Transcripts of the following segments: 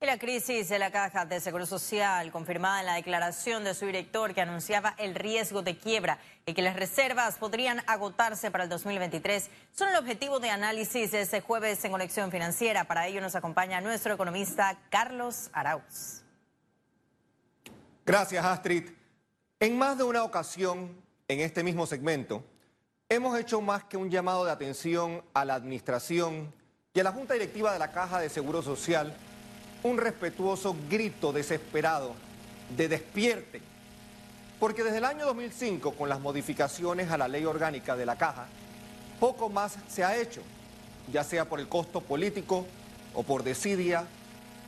La crisis de la Caja de Seguro Social, confirmada en la declaración de su director que anunciaba el riesgo de quiebra y que las reservas podrían agotarse para el 2023, son el objetivo de análisis de este jueves en Conexión Financiera. Para ello nos acompaña nuestro economista Carlos Arauz. Gracias, Astrid. En más de una ocasión, en este mismo segmento, hemos hecho más que un llamado de atención a la administración y a la Junta Directiva de la Caja de Seguro Social un respetuoso grito desesperado de despierte. Porque desde el año 2005, con las modificaciones a la ley orgánica de la caja, poco más se ha hecho, ya sea por el costo político o por desidia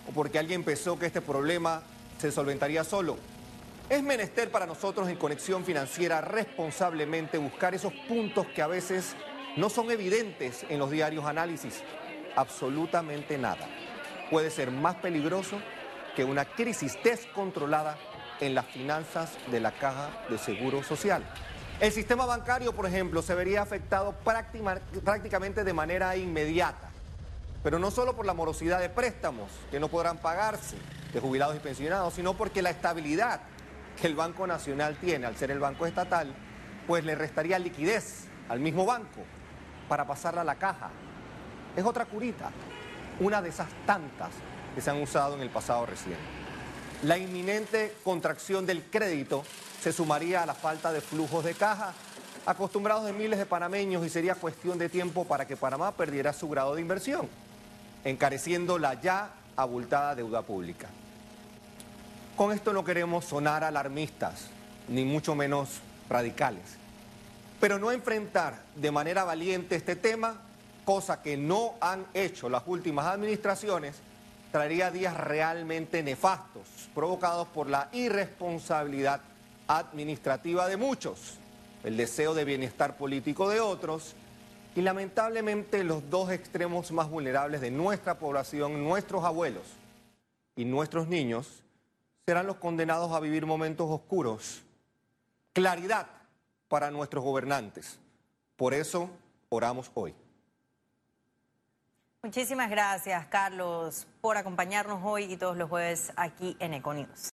o porque alguien pensó que este problema se solventaría solo. Es menester para nosotros en Conexión Financiera responsablemente buscar esos puntos que a veces no son evidentes en los diarios análisis. Absolutamente nada puede ser más peligroso que una crisis descontrolada en las finanzas de la caja de seguro social. El sistema bancario, por ejemplo, se vería afectado prácticamente de manera inmediata, pero no solo por la morosidad de préstamos que no podrán pagarse de jubilados y pensionados, sino porque la estabilidad que el Banco Nacional tiene al ser el banco estatal, pues le restaría liquidez al mismo banco para pasarla a la caja. Es otra curita una de esas tantas que se han usado en el pasado reciente. La inminente contracción del crédito se sumaría a la falta de flujos de caja acostumbrados de miles de panameños y sería cuestión de tiempo para que Panamá perdiera su grado de inversión, encareciendo la ya abultada deuda pública. Con esto no queremos sonar alarmistas, ni mucho menos radicales, pero no enfrentar de manera valiente este tema cosa que no han hecho las últimas administraciones, traería días realmente nefastos, provocados por la irresponsabilidad administrativa de muchos, el deseo de bienestar político de otros y lamentablemente los dos extremos más vulnerables de nuestra población, nuestros abuelos y nuestros niños, serán los condenados a vivir momentos oscuros. Claridad para nuestros gobernantes. Por eso oramos hoy. Muchísimas gracias, Carlos, por acompañarnos hoy y todos los jueves aquí en Econius.